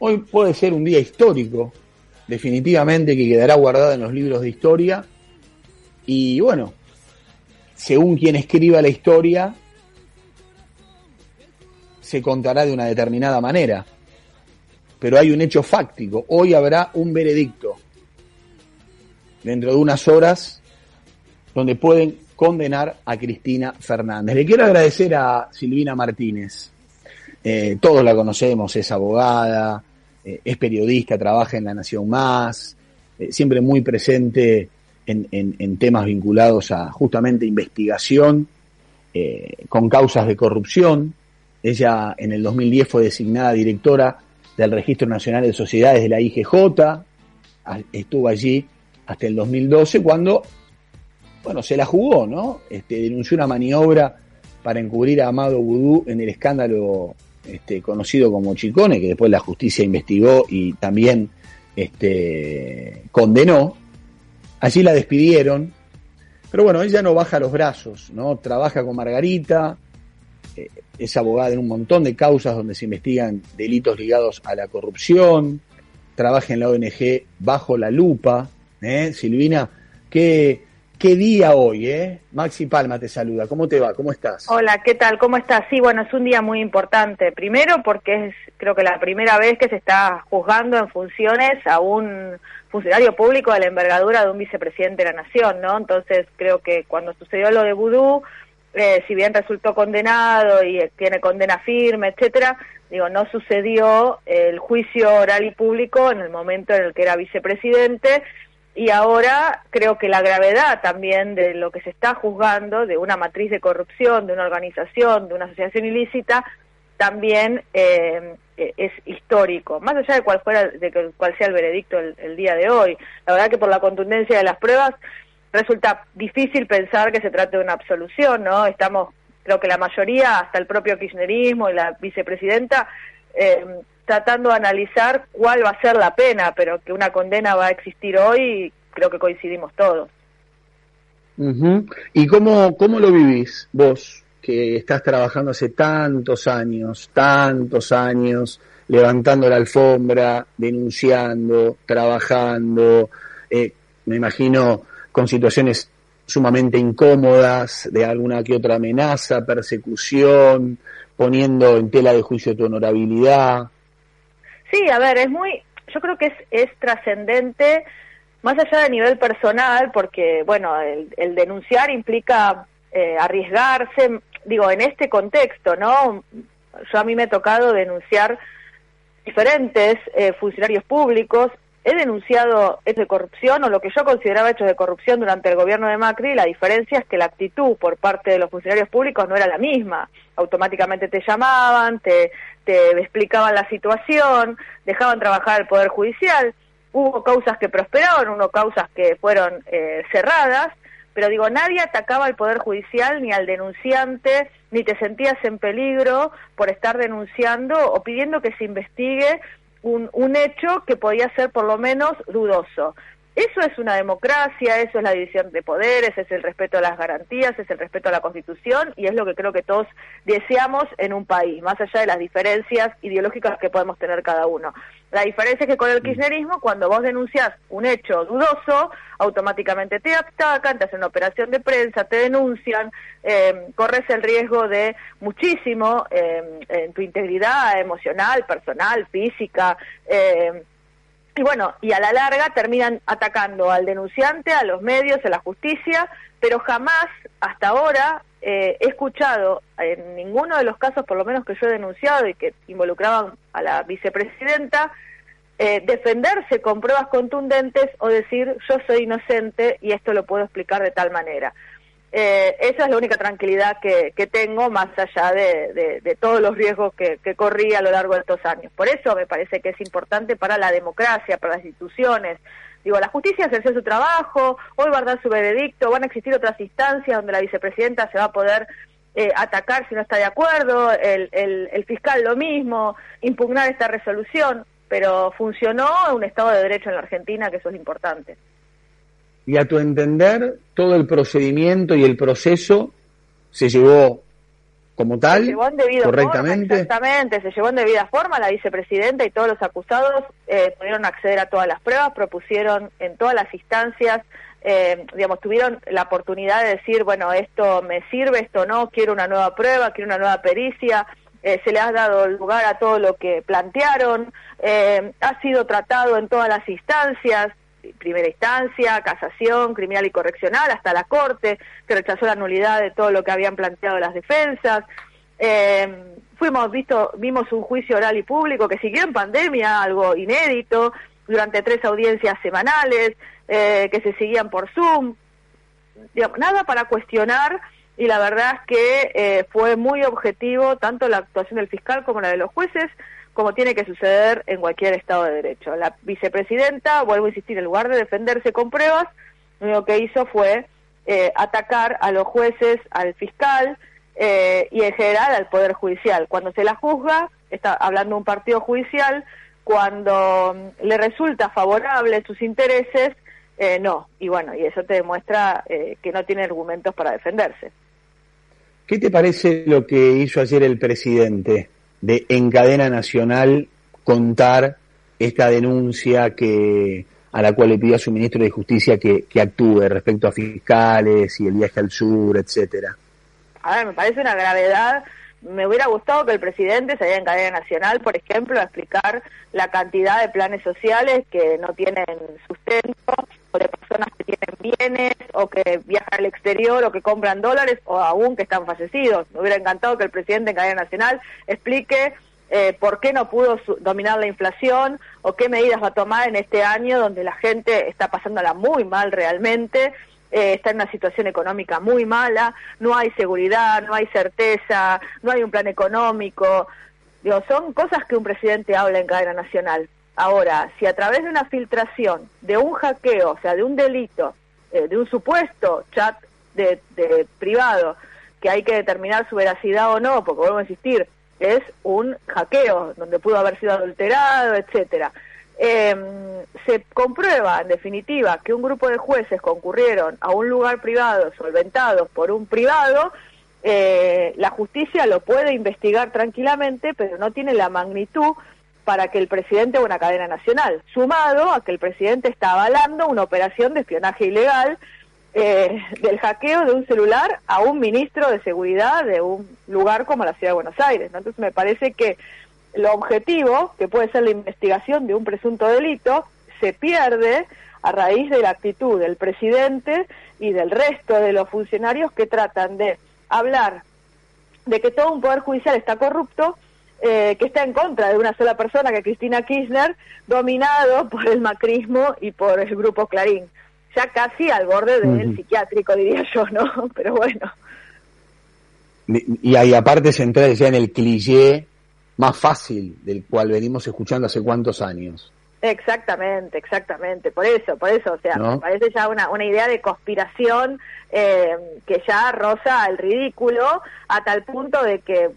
Hoy puede ser un día histórico, definitivamente que quedará guardado en los libros de historia. Y bueno, según quien escriba la historia, se contará de una determinada manera. Pero hay un hecho fáctico. Hoy habrá un veredicto dentro de unas horas donde pueden condenar a Cristina Fernández. Le quiero agradecer a Silvina Martínez. Eh, todos la conocemos, es abogada, eh, es periodista, trabaja en La Nación Más, eh, siempre muy presente en, temas vinculados a justamente investigación con causas de corrupción. Ella en el 2010 fue designada directora del Registro Nacional de Sociedades de la IGJ, estuvo allí hasta el 2012 cuando, bueno, se la jugó, ¿no? Este, denunció una maniobra para encubrir a Amado Vudú en el escándalo este, conocido como Chicone, que después la justicia investigó y también este, condenó. Allí la despidieron, pero bueno, ella no baja los brazos, ¿no? Trabaja con Margarita, eh, es abogada en un montón de causas donde se investigan delitos ligados a la corrupción, trabaja en la ONG Bajo la Lupa, ¿eh? Silvina, ¿qué, ¿qué día hoy? Eh? Maxi Palma te saluda, ¿cómo te va? ¿Cómo estás? Hola, ¿qué tal? ¿Cómo estás? Sí, bueno, es un día muy importante. Primero porque es creo que la primera vez que se está juzgando en funciones a un funcionario público de la envergadura de un vicepresidente de la Nación, ¿no? Entonces creo que cuando sucedió lo de Vudú, eh, si bien resultó condenado y tiene condena firme, etcétera, digo, no sucedió el juicio oral y público en el momento en el que era vicepresidente y ahora creo que la gravedad también de lo que se está juzgando, de una matriz de corrupción, de una organización, de una asociación ilícita, también eh, es histórico, más allá de cuál fuera, de cuál sea el veredicto el, día de hoy. La verdad que por la contundencia de las pruebas resulta difícil pensar que se trate de una absolución, ¿no? Estamos, creo que la mayoría, hasta el propio kirchnerismo y la vicepresidenta, eh, tratando de analizar cuál va a ser la pena, pero que una condena va a existir hoy, creo que coincidimos todos. ¿Y cómo, cómo lo vivís vos, que estás trabajando hace tantos años, tantos años, levantando la alfombra, denunciando, trabajando, eh, me imagino con situaciones sumamente incómodas, de alguna que otra amenaza, persecución, poniendo en tela de juicio tu honorabilidad. Sí, a ver, es muy, yo creo que es, es trascendente, más allá de nivel personal, porque, bueno, el, denunciar implica eh, arriesgarse, digo, en este contexto, ¿no? Yo a mí me ha tocado denunciar diferentes eh, funcionarios públicos, he denunciado hechos de corrupción o lo que yo consideraba hechos de corrupción durante el gobierno de Macri, la diferencia es que la actitud por parte de los funcionarios públicos no era la misma. Automáticamente te llamaban, te, te explicaban la situación, dejaban trabajar al Poder Judicial. Hubo causas que prosperaron, hubo causas que fueron eh, cerradas, pero digo, nadie atacaba al Poder Judicial ni al denunciante, ni te sentías en peligro por estar denunciando o pidiendo que se investigue un, un hecho que podía ser por lo menos dudoso. Eso es una democracia, eso es la división de poderes, es el respeto a las garantías, es el respeto a la Constitución y es lo que creo que todos deseamos en un país, más allá de las diferencias ideológicas que podemos tener cada uno. La diferencia es que con el kirchnerismo, cuando vos denuncias un hecho dudoso, automáticamente te atacan, te hacen una operación de prensa, te denuncian, eh, corres el riesgo de muchísimo eh, en tu integridad emocional, personal, física. Eh, y bueno, y a la larga terminan atacando al denunciante, a los medios, a la justicia, pero jamás hasta ahora eh, he escuchado en ninguno de los casos, por lo menos que yo he denunciado y que involucraban a la vicepresidenta, eh, defenderse con pruebas contundentes o decir yo soy inocente y esto lo puedo explicar de tal manera. Eh, esa es la única tranquilidad que, tengo, más allá de, todos los riesgos que, corrí a lo largo de estos años. Por eso me parece que es importante para la democracia, para las instituciones. Digo, la justicia ejerció su trabajo, hoy va a dar su veredicto, van a existir otras instancias donde la vicepresidenta se va a poder eh, atacar si no está de acuerdo, el, el fiscal lo mismo, impugnar esta resolución, pero funcionó un Estado de Derecho en la Argentina, que eso es importante y a tu entender todo el procedimiento y el proceso se llevó como tal, se llevó en debido correctamente. Forma, exactamente, se llevó en debida forma la vicepresidenta y todos los acusados eh, pudieron acceder a todas las pruebas, propusieron en todas las instancias, eh, digamos, tuvieron la oportunidad de decir, bueno, esto me sirve, esto no, quiero una nueva prueba, quiero una nueva pericia, eh, se le ha dado lugar a todo lo que plantearon, eh, ha sido tratado en todas las instancias, primera instancia, casación, criminal y correccional, hasta la Corte, que rechazó la nulidad de todo lo que habían planteado las defensas. Eh, fuimos visto, vimos un juicio oral y público que siguió en pandemia, algo inédito, durante tres audiencias semanales, eh, que se seguían por Zoom. Digamos, nada para cuestionar y la verdad es que eh, fue muy objetivo tanto la actuación del fiscal como la de los jueces, como tiene que suceder en cualquier Estado de Derecho. La vicepresidenta, vuelvo a insistir, en lugar de defenderse con pruebas, lo único que hizo fue eh, atacar a los jueces, al fiscal eh, y en general al Poder Judicial. Cuando se la juzga, está hablando un partido judicial, cuando mm, le resulta favorable sus intereses, eh, no. Y bueno, y eso te demuestra eh, que no tiene argumentos para defenderse. ¿Qué te parece lo que hizo ayer el presidente? De en cadena nacional contar esta denuncia que a la cual le pidió a su ministro de Justicia que, que actúe respecto a fiscales y el viaje al sur, etcétera. A ver, me parece una gravedad. Me hubiera gustado que el presidente saliera en cadena nacional, por ejemplo, a explicar la cantidad de planes sociales que no tienen sustento, o de personas que tienen bienes, o que viajan al exterior, o que compran dólares, o aún que están fallecidos. Me hubiera encantado que el presidente en cadena nacional explique eh, por qué no pudo dominar la inflación o qué medidas va a tomar en este año donde la gente está pasándola muy mal realmente, eh, está en una situación económica muy mala, no hay seguridad, no hay certeza, no hay un plan económico. Digo, son cosas que un presidente habla en cadena nacional. Ahora, si a través de una filtración, de un hackeo, o sea, de un delito, eh, de un supuesto chat de, de, privado, que hay que determinar su veracidad o no, porque vuelvo a insistir, es un hackeo donde pudo haber sido adulterado, etcétera. Eh, se comprueba, en definitiva, que un grupo de jueces concurrieron a un lugar privado solventados por un privado, eh, la justicia lo puede investigar tranquilamente, pero no tiene la magnitud para que el presidente o una cadena nacional, sumado a que el presidente está avalando una operación de espionaje ilegal eh, del hackeo de un celular a un ministro de seguridad de un lugar como la ciudad de Buenos Aires. Entonces me parece que lo objetivo, que puede ser la investigación de un presunto delito, se pierde a raíz de la actitud del presidente y del resto de los funcionarios que tratan de hablar de que todo un poder judicial está corrupto eh, que está en contra de una sola persona, que es Cristina Kirchner, dominado por el macrismo y por el grupo Clarín. Ya casi al borde del psiquiátrico, diría yo, ¿no? Pero bueno. Y ahí aparte se entra ya en el cliché más fácil del cual venimos escuchando hace cuántos años. Exactamente, exactamente, por eso, por eso, o sea, me parece ya una, una idea de conspiración eh, que ya roza el ridículo a tal punto de que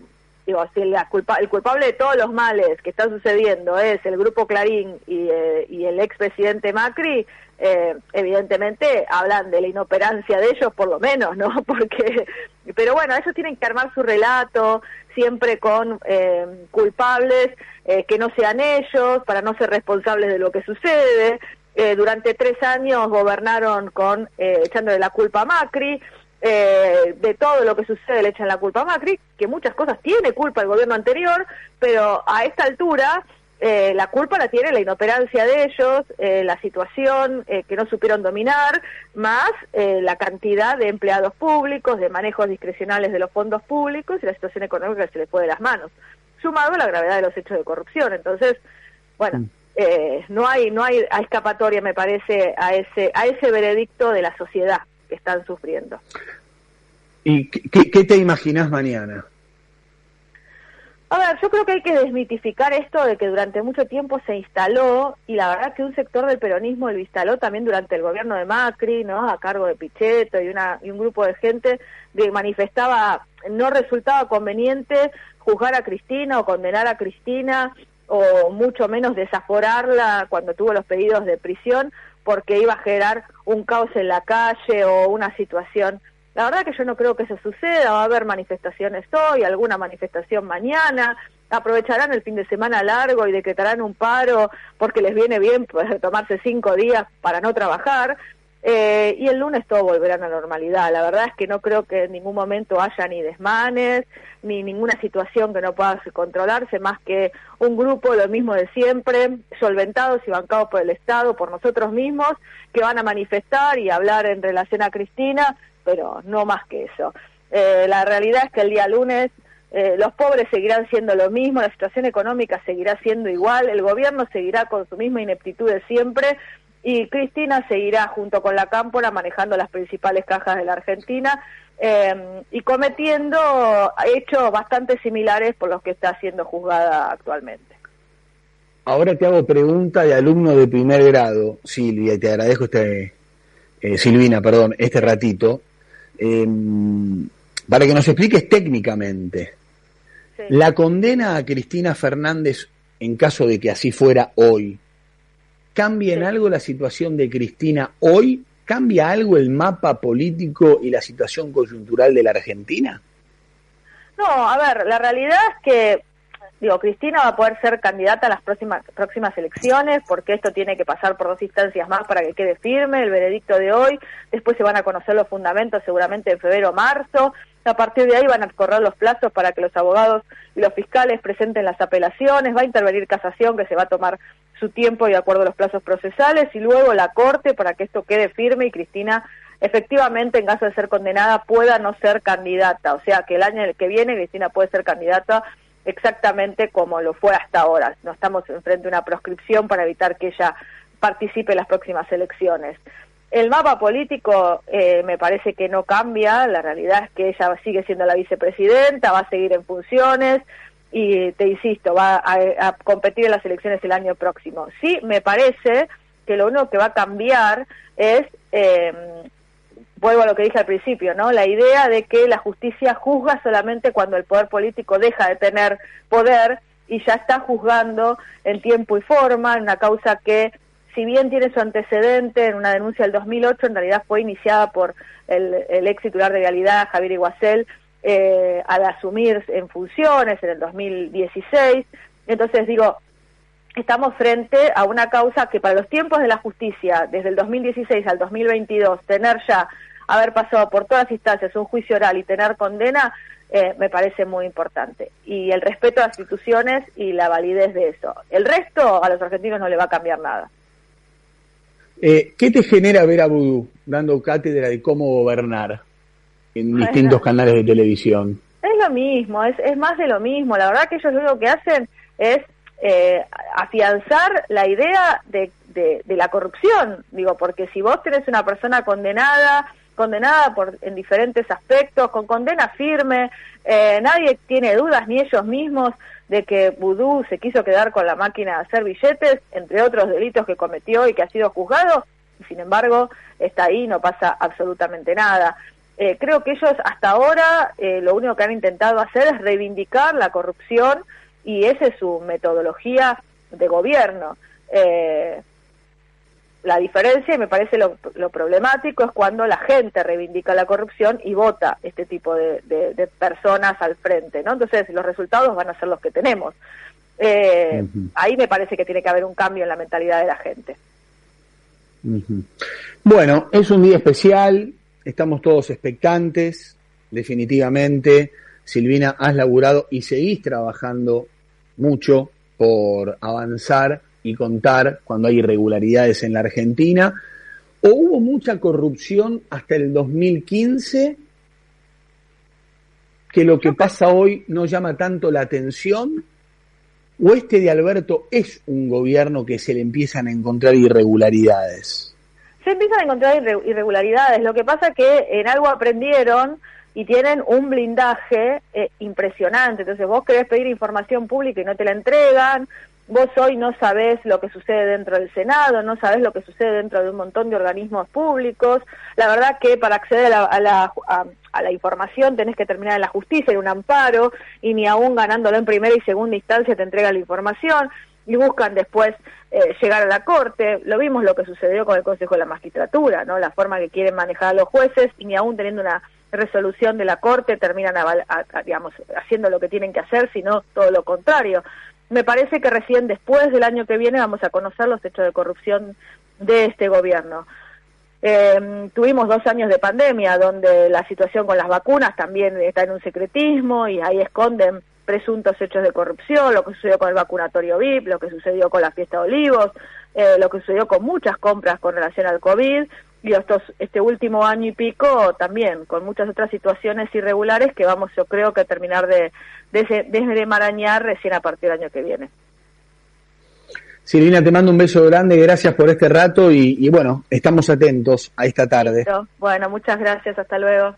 digo, si la culpa, el culpable de todos los males que están sucediendo es el grupo Clarín y, eh, y el expresidente Macri, eh, evidentemente hablan de la inoperancia de ellos por lo menos, ¿no? Porque, pero bueno, ellos tienen que armar su relato siempre con eh, culpables eh, que no sean ellos, para no ser responsables de lo que sucede. Eh, durante tres años gobernaron con eh, echándole la culpa a Macri, eh, de todo lo que sucede le echan la culpa a Macri, que muchas cosas tiene culpa el gobierno anterior, pero a esta altura eh, la culpa la tiene la inoperancia de ellos, eh, la situación eh, que no supieron dominar, más eh, la cantidad de empleados públicos, de manejos discrecionales de los fondos públicos y la situación económica que se les fue de las manos, sumado a la gravedad de los hechos de corrupción. Entonces, bueno, mm. eh, no hay no hay escapatoria, me parece, a ese a ese veredicto de la sociedad que están sufriendo. ¿Y qué, qué te imaginas mañana? A ver, yo creo que hay que desmitificar esto de que durante mucho tiempo se instaló, y la verdad que un sector del peronismo lo instaló también durante el gobierno de Macri, ¿no? A cargo de Pichetto y, una, y un grupo de gente que manifestaba, no resultaba conveniente juzgar a Cristina o condenar a Cristina o mucho menos desaforarla cuando tuvo los pedidos de prisión porque iba a generar un caos en la calle o una situación La verdad que yo no creo que eso suceda, va a haber manifestaciones hoy, alguna manifestación mañana, aprovecharán el fin de semana largo y decretarán un paro porque les viene bien tomarse cinco días para no trabajar. Eh, y el lunes todo volverá a la normalidad. La verdad es que no creo que en ningún momento haya ni desmanes, ni ninguna situación que no pueda controlarse, más que un grupo, lo mismo de siempre, solventados y bancados por el Estado, por nosotros mismos, que van a manifestar y hablar en relación a Cristina, pero no más que eso. Eh, la realidad es que el día lunes eh, los pobres seguirán siendo lo mismo, la situación económica seguirá siendo igual, el gobierno seguirá con su misma ineptitud de siempre y Cristina seguirá junto con la Cámpora manejando las principales cajas de la Argentina eh, y cometiendo hechos bastante similares por los que está siendo juzgada actualmente. Ahora te hago pregunta de alumno de primer grado, Silvia, y te agradezco este, eh, Silvina, perdón, este ratito, para que nos expliques técnicamente. La condena a Cristina Fernández, en caso de que así fuera hoy, ¿cambia en algo la situación de Cristina hoy? ¿Cambia algo el mapa político y la situación coyuntural de la Argentina? No, a ver, la realidad es que digo, Cristina va a poder ser candidata a las próximas, próximas elecciones, porque esto tiene que pasar por dos instancias más para que quede firme el veredicto de hoy, después se van a conocer los fundamentos seguramente en febrero o marzo, a partir de ahí van a correr los plazos para que los abogados y los fiscales presenten las apelaciones, va a intervenir casación que se va a tomar su tiempo y de acuerdo a los plazos procesales y luego la Corte para que esto quede firme y Cristina efectivamente en caso de ser condenada pueda no ser candidata, o sea que el año que viene Cristina puede ser candidata exactamente como lo fue hasta ahora. No estamos enfrente de una proscripción para evitar que ella participe en las próximas elecciones. El mapa político eh, me parece que no cambia, la realidad es que ella sigue siendo la vicepresidenta, va a seguir en funciones y te insisto, va a, competir en las elecciones el año próximo. Sí, me parece que lo único que va a cambiar es eh, vuelvo a lo que dije al principio, ¿no? La idea de que la justicia juzga solamente cuando el poder político deja de tener poder y ya está juzgando en tiempo y forma en una causa que si bien tiene su antecedente en una denuncia del 2008, en realidad fue iniciada por el, ex titular de realidad, Javier Iguacel, eh, al asumir en funciones en el 2016. Entonces digo, estamos frente a una causa que para los tiempos de la justicia, desde el 2016 al 2022, tener ya haber pasado por todas instancias un juicio oral y tener condena, eh, me parece muy importante. Y el respeto a las instituciones y la validez de eso. El resto a los argentinos no le va a cambiar nada. Eh, ¿Qué te genera ver a Vudú dando cátedra de cómo gobernar en distintos canales de televisión? Es lo mismo, es, es más de lo mismo. La verdad que ellos lo único que hacen es eh, afianzar la idea de, de, de, la corrupción. Digo, porque si vos tenés una persona condenada condenada por, en diferentes aspectos, con condena firme, eh, nadie tiene dudas, ni ellos mismos, de que Vudú se quiso quedar con la máquina de hacer billetes, entre otros delitos que cometió y que ha sido juzgado, y sin embargo está ahí, no pasa absolutamente nada. Eh, creo que ellos hasta ahora eh, lo único que han intentado hacer es reivindicar la corrupción y esa es su metodología de gobierno. Eh, la diferencia, y me parece lo, problemático, es cuando la gente reivindica la corrupción y vota este tipo de, personas al frente, ¿no? Entonces, los resultados van a ser los que tenemos. Eh, ahí me parece que tiene que haber un cambio en la mentalidad de la gente. Bueno, es un día especial, estamos todos expectantes, definitivamente. Silvina, has laburado y seguís trabajando mucho por avanzar y contar cuando hay irregularidades en la Argentina? ¿O hubo mucha corrupción hasta el 2015 que lo que pasa hoy no llama tanto la atención? ¿O este de Alberto es un gobierno que se le empiezan a encontrar irregularidades? Se empiezan a encontrar irregularidades. Lo que pasa que en algo aprendieron y tienen un blindaje eh, impresionante. Entonces vos querés pedir información pública y no te la entregan, vos hoy no sabés lo que sucede dentro del Senado, no sabés lo que sucede dentro de un montón de organismos públicos. La verdad que para acceder a la, a la, información tenés que terminar en la justicia, en un amparo, y ni aún ganándolo en primera y segunda instancia te entrega la información y buscan después eh, llegar a la corte. Lo vimos lo que sucedió con el Consejo de la Magistratura, ¿no? La forma que quieren manejar a los jueces y ni aún teniendo una resolución de la Corte terminan, digamos, haciendo lo que tienen que hacer, sino todo lo contrario. Me parece que recién después del año que viene vamos a conocer los hechos de corrupción de este gobierno. Eh, tuvimos dos años de pandemia donde la situación con las vacunas también está en un secretismo y ahí esconden presuntos hechos de corrupción, lo que sucedió con el vacunatorio VIP, lo que sucedió con la fiesta de olivos, eh, lo que sucedió con muchas compras con relación al COVID y estos, este último año y pico también con muchas otras situaciones irregulares que vamos yo creo que terminar de, de, de recién a partir del año que viene. Silvina, te mando un beso grande, gracias por este rato y, y bueno, estamos atentos a esta tarde. Bueno, muchas gracias, hasta luego.